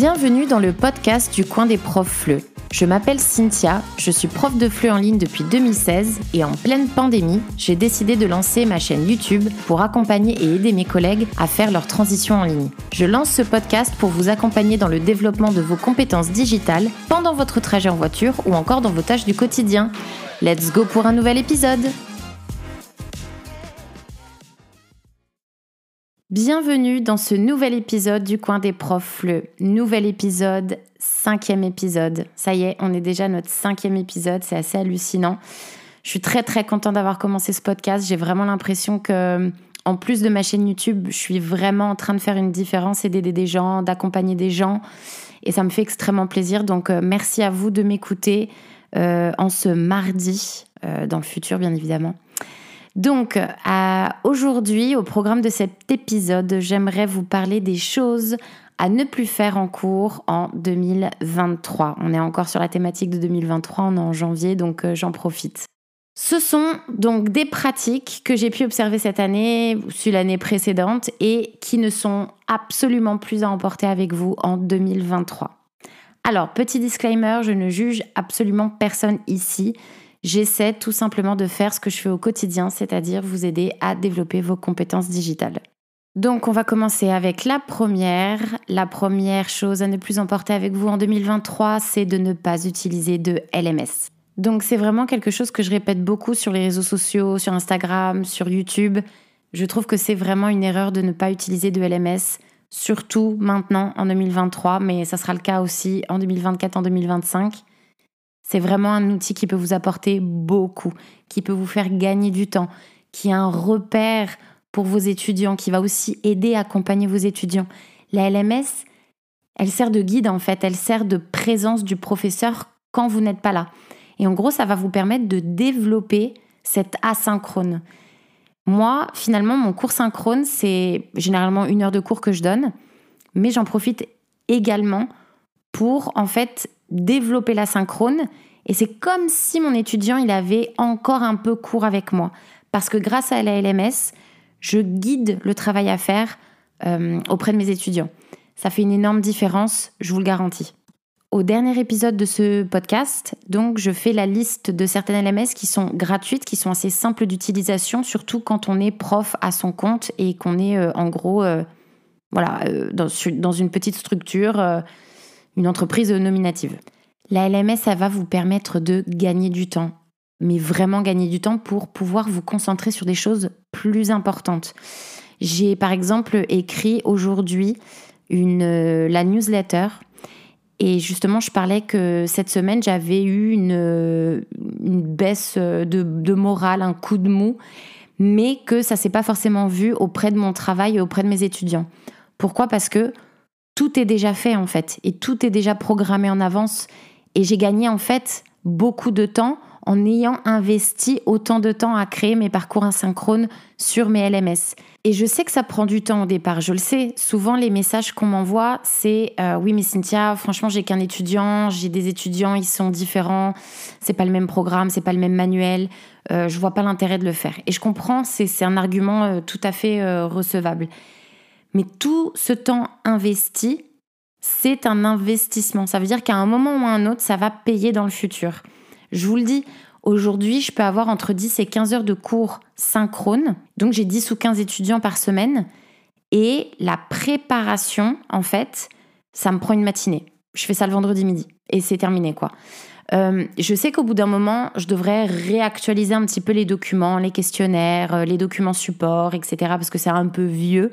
Bienvenue dans le podcast du coin des profs FLE. Je m'appelle Cynthia, je suis prof de FLE en ligne depuis 2016 et en pleine pandémie, j'ai décidé de lancer ma chaîne YouTube pour accompagner et aider mes collègues à faire leur transition en ligne. Je lance ce podcast pour vous accompagner dans le développement de vos compétences digitales pendant votre trajet en voiture ou encore dans vos tâches du quotidien. Let's go pour un nouvel épisode Bienvenue dans ce nouvel épisode du coin des profs, le nouvel épisode, cinquième épisode. Ça y est, on est déjà notre cinquième épisode, c'est assez hallucinant. Je suis très très contente d'avoir commencé ce podcast. J'ai vraiment l'impression que, en plus de ma chaîne YouTube, je suis vraiment en train de faire une différence et d'aider des gens, d'accompagner des gens. Et ça me fait extrêmement plaisir. Donc euh, merci à vous de m'écouter euh, en ce mardi, euh, dans le futur bien évidemment. Donc, aujourd'hui, au programme de cet épisode, j'aimerais vous parler des choses à ne plus faire en cours en 2023. On est encore sur la thématique de 2023, on est en janvier, donc euh, j'en profite. Ce sont donc des pratiques que j'ai pu observer cette année, ou l'année précédente, et qui ne sont absolument plus à emporter avec vous en 2023. Alors, petit disclaimer, je ne juge absolument personne ici. J'essaie tout simplement de faire ce que je fais au quotidien, c'est-à-dire vous aider à développer vos compétences digitales. Donc on va commencer avec la première. La première chose à ne plus emporter avec vous en 2023, c'est de ne pas utiliser de LMS. Donc c'est vraiment quelque chose que je répète beaucoup sur les réseaux sociaux, sur Instagram, sur YouTube. Je trouve que c'est vraiment une erreur de ne pas utiliser de LMS, surtout maintenant en 2023, mais ça sera le cas aussi en 2024, en 2025. C'est vraiment un outil qui peut vous apporter beaucoup, qui peut vous faire gagner du temps, qui est un repère pour vos étudiants, qui va aussi aider à accompagner vos étudiants. La LMS, elle sert de guide en fait, elle sert de présence du professeur quand vous n'êtes pas là. Et en gros, ça va vous permettre de développer cette asynchrone. Moi, finalement, mon cours synchrone, c'est généralement une heure de cours que je donne, mais j'en profite également pour en fait développer la synchrone. Et c'est comme si mon étudiant, il avait encore un peu cours avec moi. Parce que grâce à la LMS, je guide le travail à faire euh, auprès de mes étudiants. Ça fait une énorme différence, je vous le garantis. Au dernier épisode de ce podcast, donc, je fais la liste de certaines LMS qui sont gratuites, qui sont assez simples d'utilisation, surtout quand on est prof à son compte et qu'on est euh, en gros, euh, voilà, dans, dans, une petite structure une entreprise nominative. La LMS, ça va vous permettre de gagner du temps, mais vraiment gagner du temps pour pouvoir vous concentrer sur des choses plus importantes. J'ai par exemple écrit aujourd'hui euh, la newsletter et justement je parlais que cette semaine j'avais eu une, une baisse de, de, morale, un coup de mou, mais que ça s'est pas forcément vu auprès de mon travail et auprès de mes étudiants. Pourquoi? Parce que tout est déjà fait en fait et tout est déjà programmé en avance et j'ai gagné en fait beaucoup de temps en ayant investi autant de temps à créer mes parcours asynchrones sur mes LMS. Et je sais que ça prend du temps au départ, je le sais. Souvent, les messages qu'on m'envoie, c'est euh, oui, mais Cynthia, franchement, j'ai qu'un étudiant, j'ai des étudiants, ils sont différents, c'est pas le même programme, c'est pas le même manuel, euh, je vois pas l'intérêt de le faire. Et je comprends, c'est un argument euh, tout à fait recevable. Mais tout ce temps investi, c'est un investissement. Ça veut dire qu'à un moment ou à un autre, ça va payer dans le futur. Je vous le dis, aujourd'hui, je peux avoir entre 10 et 15 heures de cours synchrone. Donc j'ai 10 ou 15 étudiants par semaine. Et la préparation, en fait, ça me prend une matinée. Je fais ça le vendredi midi. Et c'est terminé, quoi. Euh, je sais qu'au bout d'un moment, je devrais réactualiser un petit peu les documents, les questionnaires, euh, les documents support, etc. parce que c'est un peu vieux.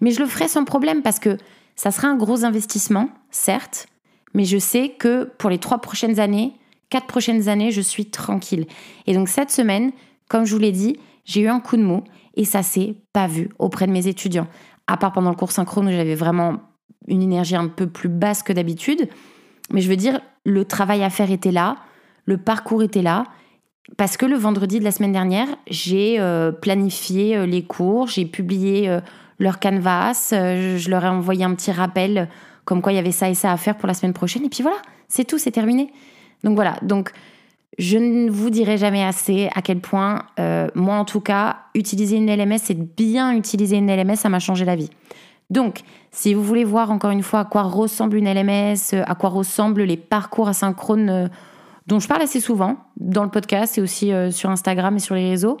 Mais je le ferai sans problème parce que ça sera un gros investissement, certes, mais je sais que pour les trois prochaines années, quatre prochaines années, je suis tranquille. Et donc cette semaine, comme je vous l'ai dit, j'ai eu un coup de mou et ça s'est pas vu auprès de mes étudiants. À part pendant le cours synchrone où j'avais vraiment une énergie un peu plus basse que d'habitude. Mais je veux dire, le travail à faire était là, le parcours était là, parce que le vendredi de la semaine dernière, j'ai euh, planifié euh, les cours, j'ai publié euh, leur canvas, je leur ai envoyé un petit rappel comme quoi il y avait ça et ça à faire pour la semaine prochaine, et puis voilà, c'est tout, c'est terminé. Donc voilà, donc je ne vous dirai jamais assez à quel point, moi en tout cas, utiliser une LMS, c'est bien utiliser une LMS, ça m'a changé la vie. Donc, si vous voulez voir encore une fois à quoi ressemble une LMS, à quoi ressemblent les parcours asynchrones euh, dont je parle assez souvent dans le podcast et aussi euh, sur Instagram et sur les réseaux,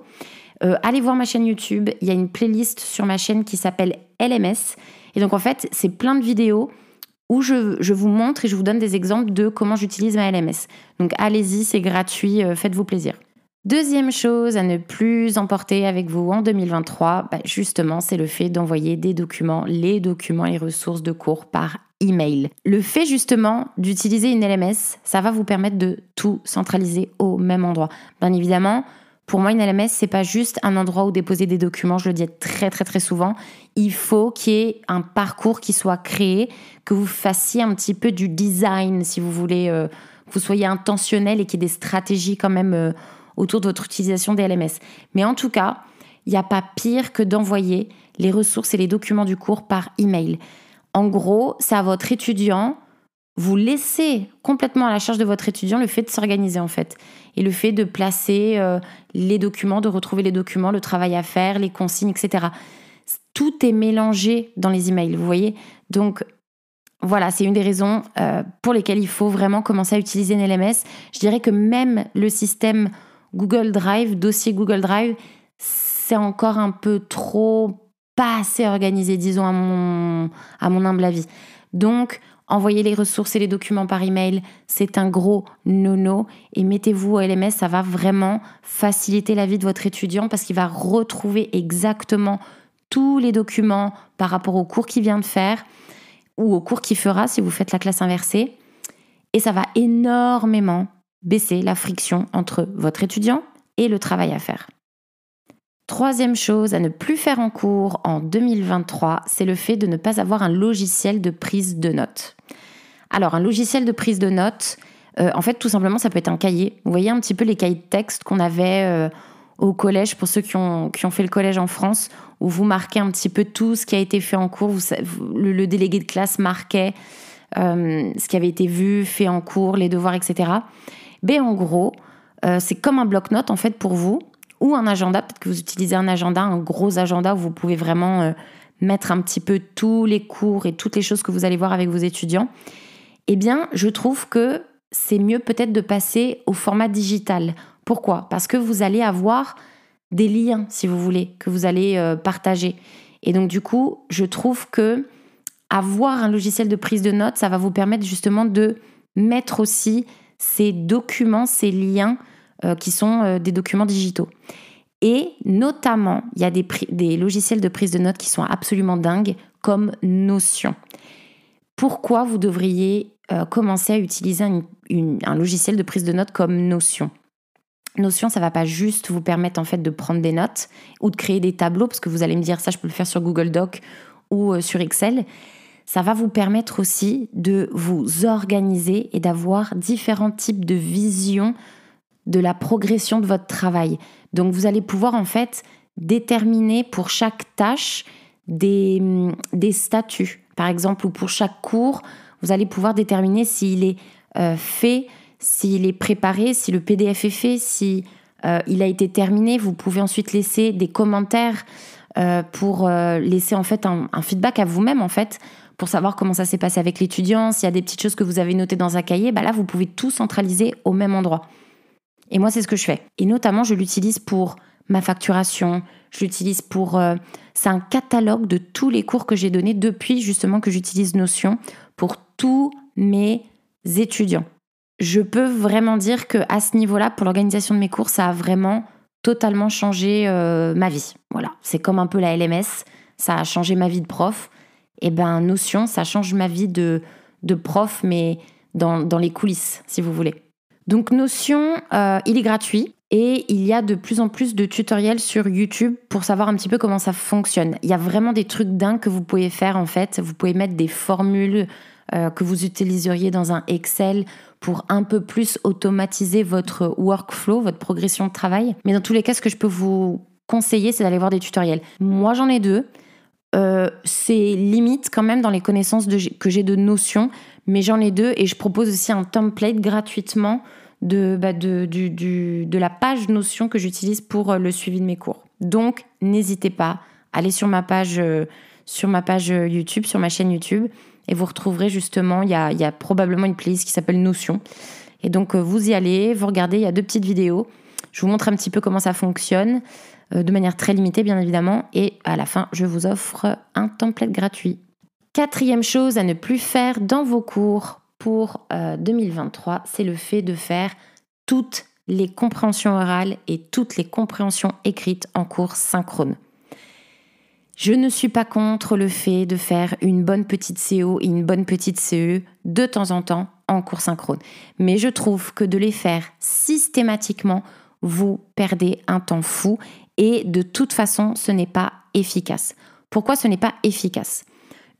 euh, allez voir ma chaîne YouTube. Il y a une playlist sur ma chaîne qui s'appelle LMS. Et donc, en fait, c'est plein de vidéos où je, vous montre et je vous donne des exemples de comment j'utilise ma LMS. Donc, allez-y, c'est gratuit, faites-vous plaisir. Deuxième chose à ne plus emporter avec vous en 2023, bah, justement, c'est le fait d'envoyer des documents, les documents et ressources de cours par email. Le fait justement d'utiliser une LMS, ça va vous permettre de tout centraliser au même endroit. Bien évidemment, pour moi, une LMS, c'est pas juste un endroit où déposer des documents, je le dis très très très souvent. Il faut qu'il y ait un parcours qui soit créé, que vous fassiez un petit peu du design, si vous voulez, euh, que vous soyez intentionnel et qu'il y ait des stratégies quand même. Euh, autour de votre utilisation des LMS. Mais en tout cas, il n'y a pas pire que d'envoyer les ressources et les documents du cours par email. En gros, c'est à votre étudiant, vous laissez complètement à la charge de votre étudiant le fait de s'organiser en fait. Et le fait de placer euh, les documents, de retrouver les documents, le travail à faire, les consignes, etc. Tout est mélangé dans les emails, vous voyez? Donc voilà, c'est une des raisons euh, pour lesquelles il faut vraiment commencer à utiliser une LMS. Je dirais que même le système Google Drive, dossier Google Drive, c'est encore un peu trop pas assez organisé, disons, à mon, à mon humble avis. Donc, envoyer les ressources et les documents par email, c'est un gros no-no. Et mettez-vous au LMS, ça va vraiment faciliter la vie de votre étudiant parce qu'il va retrouver exactement tous les documents par rapport au cours qu'il vient de faire ou au cours qu'il fera si vous faites la classe inversée. Et ça va énormément baisser la friction entre votre étudiant et le travail à faire. Troisième chose à ne plus faire en cours en 2023, c'est le fait de ne pas avoir un logiciel de prise de notes. Alors, un logiciel de prise de notes, euh, en fait, tout simplement, ça peut être un cahier. Vous voyez un petit peu les cahiers de texte qu'on avait euh, au collège, pour ceux qui ont, qui ont fait le collège en France, où vous marquez un petit peu tout ce qui a été fait en cours. le, délégué de classe marquait euh, ce qui avait été vu, fait en cours, les devoirs, etc. Mais en gros, euh, c'est comme un bloc-notes en fait pour vous ou un agenda. Peut-être que vous utilisez un agenda, un gros agenda où vous pouvez vraiment euh, mettre un petit peu tous les cours et toutes les choses que vous allez voir avec vos étudiants. Eh bien, je trouve que c'est mieux peut-être de passer au format digital. Pourquoi? Parce que vous allez avoir des liens, si vous voulez, que vous allez euh, partager. Et donc, du coup, je trouve que avoir un logiciel de prise de notes, ça va vous permettre justement de mettre aussi ces documents, ces liens euh, qui sont euh, des documents digitaux. Et notamment, il y a des, logiciels de prise de notes qui sont absolument dingues, comme Notion. Pourquoi vous devriez euh, commencer à utiliser un logiciel de prise de notes comme Notion? Notion, ça va pas juste vous permettre en fait de prendre des notes ou de créer des tableaux, parce que vous allez me dire ça, je peux le faire sur Google Doc ou sur Excel ça va vous permettre aussi de vous organiser et d'avoir différents types de visions de la progression de votre travail. Donc vous allez pouvoir en fait déterminer pour chaque tâche des, des statuts. Par exemple, ou pour chaque cours, vous allez pouvoir déterminer s'il est euh, fait, s'il est préparé, si le PDF est fait, si euh, il a été terminé. Vous pouvez ensuite laisser des commentaires euh, pour laisser en fait un, un feedback à vous-même en fait pour savoir comment ça s'est passé avec l'étudiant, s'il y a des petites choses que vous avez notées dans un cahier, bah là, vous pouvez tout centraliser au même endroit. Et moi, c'est ce que je fais. Et notamment, je l'utilise pour ma facturation, je l'utilise pour... Euh, c'est un catalogue de tous les cours que j'ai donnés depuis justement que j'utilise Notion pour tous mes étudiants. Je peux vraiment dire que à ce niveau-là, pour l'organisation de mes cours, ça a vraiment totalement changé euh, ma vie. Voilà, c'est comme un peu la LMS, ça a changé ma vie de prof et eh ben Notion, ça change ma vie de, prof, mais dans, dans, les coulisses, si vous voulez. Donc Notion, euh, il est gratuit et il y a de plus en plus de tutoriels sur YouTube pour savoir un petit peu comment ça fonctionne. Il y a vraiment des trucs dingues que vous pouvez faire en fait. Vous pouvez mettre des formules euh, que vous utiliseriez dans un Excel pour un peu plus automatiser votre workflow, votre progression de travail. Mais dans tous les cas, ce que je peux vous conseiller, c'est d'aller voir des tutoriels. Moi, j'en ai deux. Euh, c'est limite quand même dans les connaissances que j'ai de notions, mais j'en ai deux et je propose aussi un template gratuitement de, bah, de, la page notion que j'utilise pour euh, le suivi de mes cours. Donc, n'hésitez pas, allez sur ma page euh, sur ma page YouTube, sur ma chaîne YouTube. Et vous retrouverez justement, il y a, il y a probablement une playlist qui s'appelle Notion. Et donc, vous y allez, vous regardez, il y a deux petites vidéos. Je vous montre un petit peu comment ça fonctionne, de manière très limitée, bien évidemment. Et à la fin, je vous offre un template gratuit. Quatrième chose à ne plus faire dans vos cours pour 2023, c'est le fait de faire toutes les compréhensions orales et toutes les compréhensions écrites en cours synchrone. Je ne suis pas contre le fait de faire une bonne petite CO et une bonne petite CE de temps en temps en cours synchrone. Mais je trouve que de les faire systématiquement, vous perdez un temps fou et de toute façon, ce n'est pas efficace. Pourquoi ce n'est pas efficace?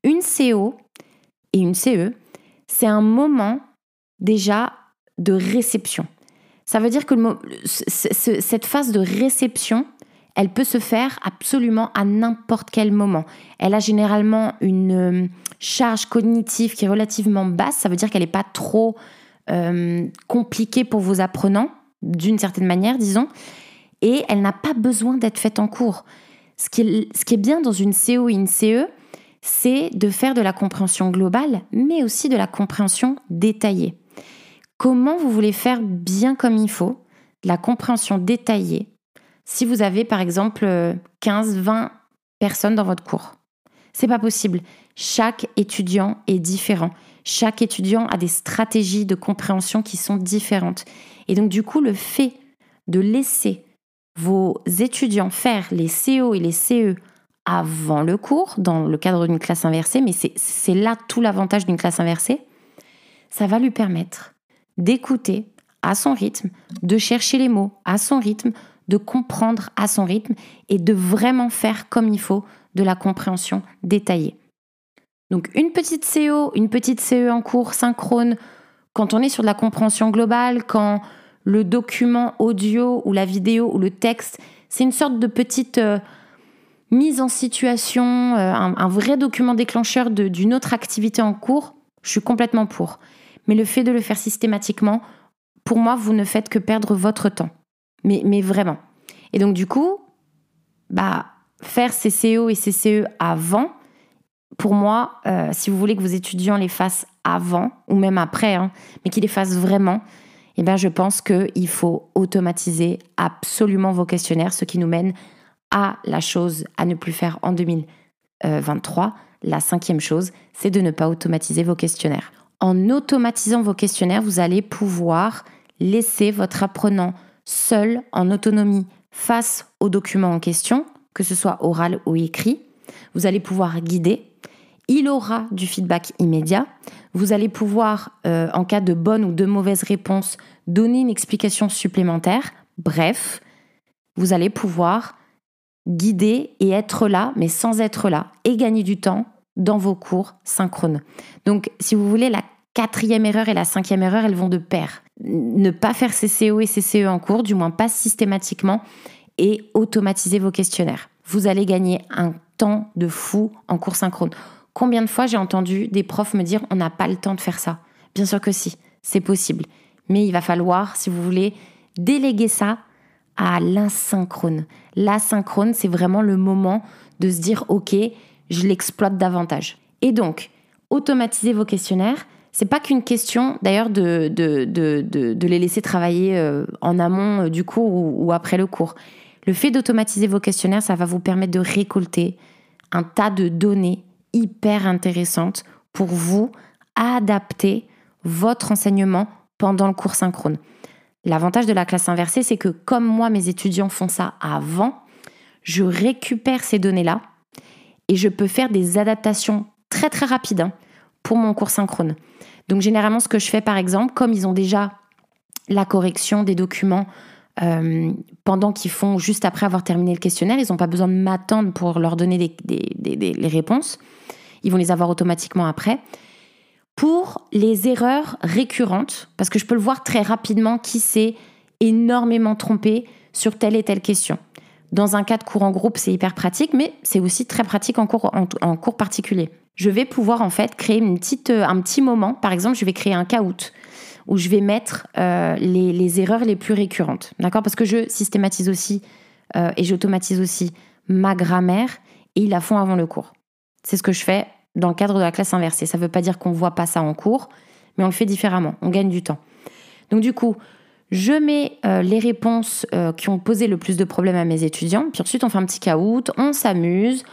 Une CO et une CE, c'est un moment déjà de réception. Ça veut dire que cette phase de réception, elle peut se faire absolument à n'importe quel moment. Elle a généralement une euh, charge cognitive qui est relativement basse, ça veut dire qu'elle n'est pas trop euh, compliquée pour vos apprenants, d'une certaine manière, disons, et elle n'a pas besoin d'être faite en cours. Ce qui, est, bien dans une CO et une CE, c'est de faire de la compréhension globale, mais aussi de la compréhension détaillée comment vous voulez faire bien comme il faut, la compréhension détaillée, si vous avez par exemple 15, 20 personnes dans votre cours? C'est pas possible. Chaque étudiant est différent. Chaque étudiant a des stratégies de compréhension qui sont différentes. Et donc du coup, le fait de laisser vos étudiants faire les CO et les CE avant le cours, dans le cadre d'une classe inversée, mais c'est là tout l'avantage d'une classe inversée, ça va lui permettre d'écouter à son rythme, de chercher les mots à son rythme, de comprendre à son rythme et de vraiment faire comme il faut de la compréhension détaillée. Donc une petite CO, une petite CE en cours synchrone, quand on est sur de la compréhension globale, quand le document audio ou la vidéo ou le texte, c'est une sorte de petite euh, mise en situation, euh, un, vrai document déclencheur d'une autre activité en cours, je suis complètement pour. Mais le fait de le faire systématiquement, pour moi, vous ne faites que perdre votre temps. Mais, mais vraiment. Et donc, du coup, bah, faire ces CO et ces CE avant, pour moi, euh, si vous voulez que vos étudiants les fassent avant, ou même après, hein, mais qu'ils les fassent vraiment, eh bien, je pense qu'il faut automatiser absolument vos questionnaires, ce qui nous mène à la chose à ne plus faire en 2023. La cinquième chose, c'est de ne pas automatiser vos questionnaires en automatisant vos questionnaires, vous allez pouvoir laisser votre apprenant seul, en autonomie, face aux documents en question, que ce soit oral ou écrit. Vous allez pouvoir guider. Il aura du feedback immédiat. Vous allez pouvoir, euh, en cas de bonne ou de mauvaise réponse, donner une explication supplémentaire. Bref, vous allez pouvoir guider et être là, mais sans être là, et gagner du temps dans vos cours synchrones. Donc, si vous voulez, la quatrième erreur et la cinquième erreur, elles vont de pair. Ne pas faire CCO et CCE en cours, du moins pas systématiquement, et automatiser vos questionnaires. Vous allez gagner un temps de fou en cours synchrone. Combien de fois j'ai entendu des profs me dire on n'a pas le temps de faire ça Bien sûr que si, c'est possible. Mais il va falloir, si vous voulez, déléguer ça à l'asynchrone. L'asynchrone, c'est vraiment le moment de se dire ok, je l'exploite davantage. Et donc, automatiser vos questionnaires, c'est pas qu'une question d'ailleurs de, de, de, les laisser travailler euh, en amont euh, du cours ou, après le cours. Le fait d'automatiser vos questionnaires, ça va vous permettre de récolter un tas de données hyper intéressantes pour vous adapter votre enseignement pendant le cours synchrone. L'avantage de la classe inversée, c'est que comme moi, mes étudiants font ça avant, je récupère ces données-là et je peux faire des adaptations très très rapides hein, pour mon cours synchrone. Donc généralement, ce que je fais par exemple, comme ils ont déjà la correction des documents euh, pendant qu'ils font juste après avoir terminé le questionnaire, ils n'ont pas besoin de m'attendre pour leur donner les réponses. Ils vont les avoir automatiquement après. Pour les erreurs récurrentes, parce que je peux le voir très rapidement qui s'est énormément trompé sur telle et telle question. Dans un cas de cours en groupe, c'est hyper pratique, mais c'est aussi très pratique en cours, particulier je vais pouvoir en fait créer euh, un petit moment. Par exemple, je vais créer un caout où je vais mettre euh, les, erreurs les plus récurrentes. D'accord? Parce que je systématise aussi euh, et j'automatise aussi ma grammaire et ils la font avant le cours. C'est ce que je fais dans le cadre de la classe inversée. Ça ne veut pas dire qu'on ne voit pas ça en cours, mais on le fait différemment. On gagne du temps. Donc du coup, je mets euh, les réponses qui ont posé le plus de problèmes à mes étudiants, puis ensuite on fait un petit caout, on s'amuse.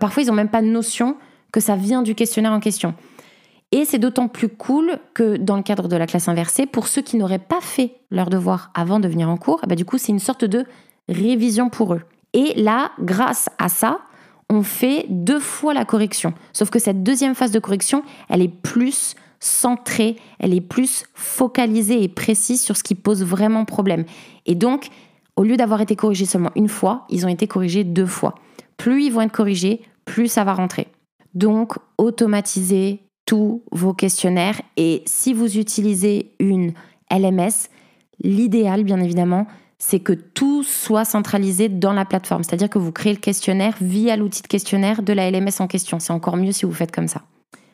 Parfois, ils n'ont même pas de notion que ça vient du questionnaire en question. Et c'est d'autant plus cool que dans le cadre de la classe inversée, pour ceux qui n'auraient pas fait leur devoir avant de venir en cours, bah du coup, c'est une sorte de révision pour eux. Et là, grâce à ça, on fait deux fois la correction. Sauf que cette deuxième phase de correction, elle est plus centrée, elle est plus focalisée et précise sur ce qui pose vraiment problème. Et donc, au lieu d'avoir été corrigés seulement une fois, ils ont été corrigés deux fois. Plus ils vont être corrigés, plus ça va rentrer. Donc, automatisez vos questionnaires et si vous utilisez une LMS, l'idéal, bien évidemment, c'est que tout soit centralisé dans la plateforme. C'est-à-dire que vous créez le questionnaire via l'outil de questionnaire de la LMS en question. C'est encore mieux si vous faites comme ça.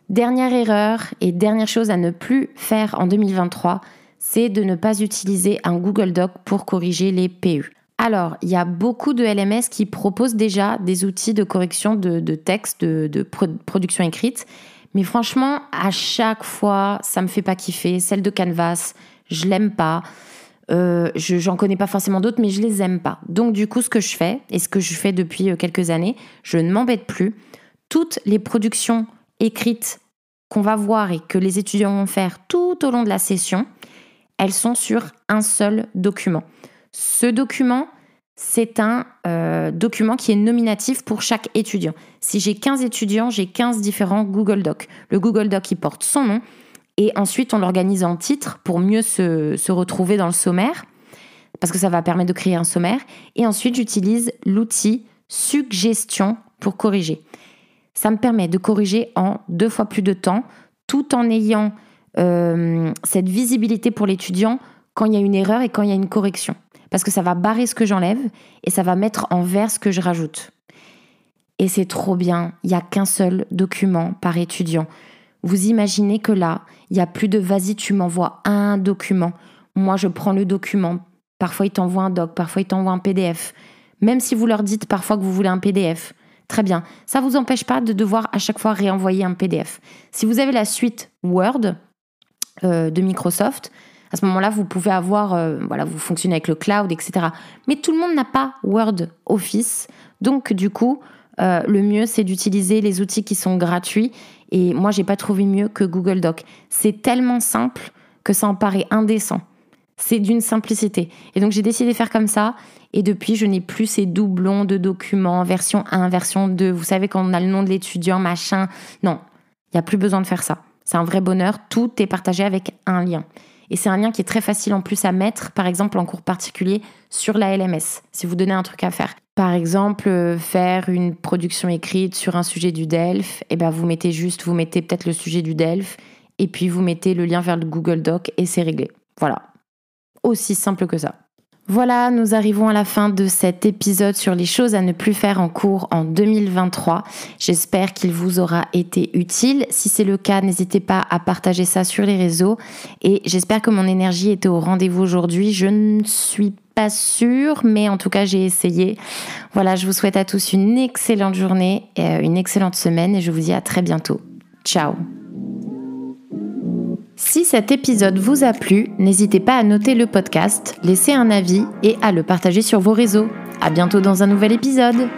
Dernière erreur et dernière chose à ne plus faire en 2023, c'est de ne pas utiliser un Google Doc pour corriger les PU. Alors, il y a beaucoup de LMS qui proposent déjà des outils de correction de, texte, de, production écrite. Mais franchement, à chaque fois, ça me fait pas kiffer. Celle de Canvas, je l'aime pas. Euh, je j'en connais pas forcément d'autres, mais je les aime pas. Donc du coup, ce que je fais et ce que je fais depuis euh, quelques années, je ne m'embête plus. Toutes les productions écrites qu'on va voir et que les étudiants vont faire tout au long de la session, elles sont sur un seul document. Ce document, c'est un euh, document qui est nominatif pour chaque étudiant. Si j'ai 15 étudiants, j'ai 15 différents Google Docs. Le Google Doc, il porte son nom et ensuite, on l'organise en titre pour mieux se, retrouver dans le sommaire, parce que ça va permettre de créer un sommaire. Et ensuite, j'utilise l'outil suggestion pour corriger. Ça me permet de corriger en deux fois plus de temps, tout en ayant euh, cette visibilité pour l'étudiant quand il y a une erreur et quand il y a une correction. Parce que ça va barrer ce que j'enlève et ça va mettre en vert ce que je rajoute. Et c'est trop bien, il n'y a qu'un seul document par étudiant. Vous imaginez que là, il y a plus de vas-y, tu m'envoies un document. Moi, je prends le document. Parfois, ils t'envoient un doc, parfois, ils t'envoient un PDF. Même si vous leur dites parfois que vous voulez un PDF. Très bien. Ça ne vous empêche pas de devoir à chaque fois réenvoyer un PDF. Si vous avez la suite Word euh, de Microsoft, à ce moment-là, vous pouvez avoir, euh, voilà, vous fonctionnez avec le cloud, etc. Mais tout le monde n'a pas Word Office. Donc, du coup, euh, le mieux, c'est d'utiliser les outils qui sont gratuits et moi, j'ai pas trouvé mieux que Google Doc. C'est tellement simple que ça en paraît indécent. C'est d'une simplicité. Et donc, j'ai décidé de faire comme ça. Et depuis, je n'ai plus ces doublons de documents, version 1, version 2. Vous savez, quand on a le nom de l'étudiant, machin. Non, il n'y a plus besoin de faire ça. C'est un vrai bonheur. Tout est partagé avec un lien. Et c'est un lien qui est très facile en plus à mettre, par exemple en cours particulier, sur la LMS, si vous donnez un truc à faire. Par exemple, euh, faire une production écrite sur un sujet du DELF, et eh ben vous mettez juste, vous mettez peut-être le sujet du DELF, et puis vous mettez le lien vers le Google Doc et c'est réglé. Voilà. Aussi simple que ça. Voilà, nous arrivons à la fin de cet épisode sur les choses à ne plus faire en cours en 2023. J'espère qu'il vous aura été utile. Si c'est le cas, n'hésitez pas à partager ça sur les réseaux. Et j'espère que mon énergie était au rendez-vous aujourd'hui. Je ne suis pas sûre, mais en tout cas, j'ai essayé. Voilà, je vous souhaite à tous une excellente journée, euh, une excellente semaine et je vous dis à très bientôt. Ciao si cet épisode vous a plu, n'hésitez pas à noter le podcast, laisser un avis et à le partager sur vos réseaux. À bientôt dans un nouvel épisode.